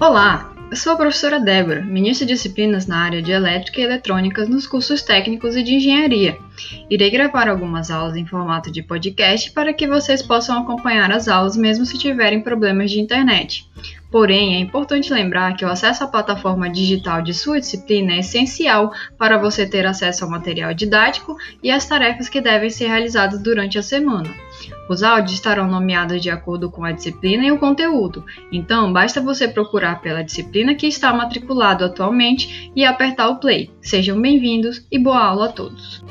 Olá, eu sou a professora Débora, ministra de disciplinas na área de elétrica e eletrônica nos cursos técnicos e de engenharia. Irei gravar algumas aulas em formato de podcast para que vocês possam acompanhar as aulas mesmo se tiverem problemas de internet. Porém, é importante lembrar que o acesso à plataforma digital de sua disciplina é essencial para você ter acesso ao material didático e às tarefas que devem ser realizadas durante a semana. Os áudios estarão nomeados de acordo com a disciplina e o conteúdo, então basta você procurar pela disciplina que está matriculado atualmente e apertar o play. Sejam bem-vindos e boa aula a todos!